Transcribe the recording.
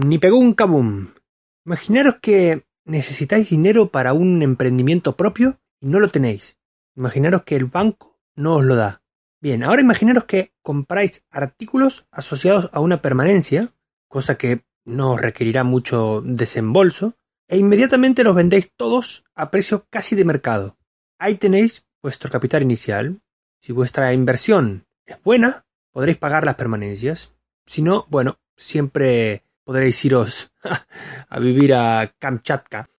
Ni pegó un kabum. Imaginaros que necesitáis dinero para un emprendimiento propio y no lo tenéis. Imaginaros que el banco no os lo da. Bien, ahora imaginaros que compráis artículos asociados a una permanencia, cosa que no os requerirá mucho desembolso, e inmediatamente los vendéis todos a precio casi de mercado. Ahí tenéis vuestro capital inicial. Si vuestra inversión es buena, podréis pagar las permanencias. Si no, bueno, siempre podréis iros a vivir a Kamchatka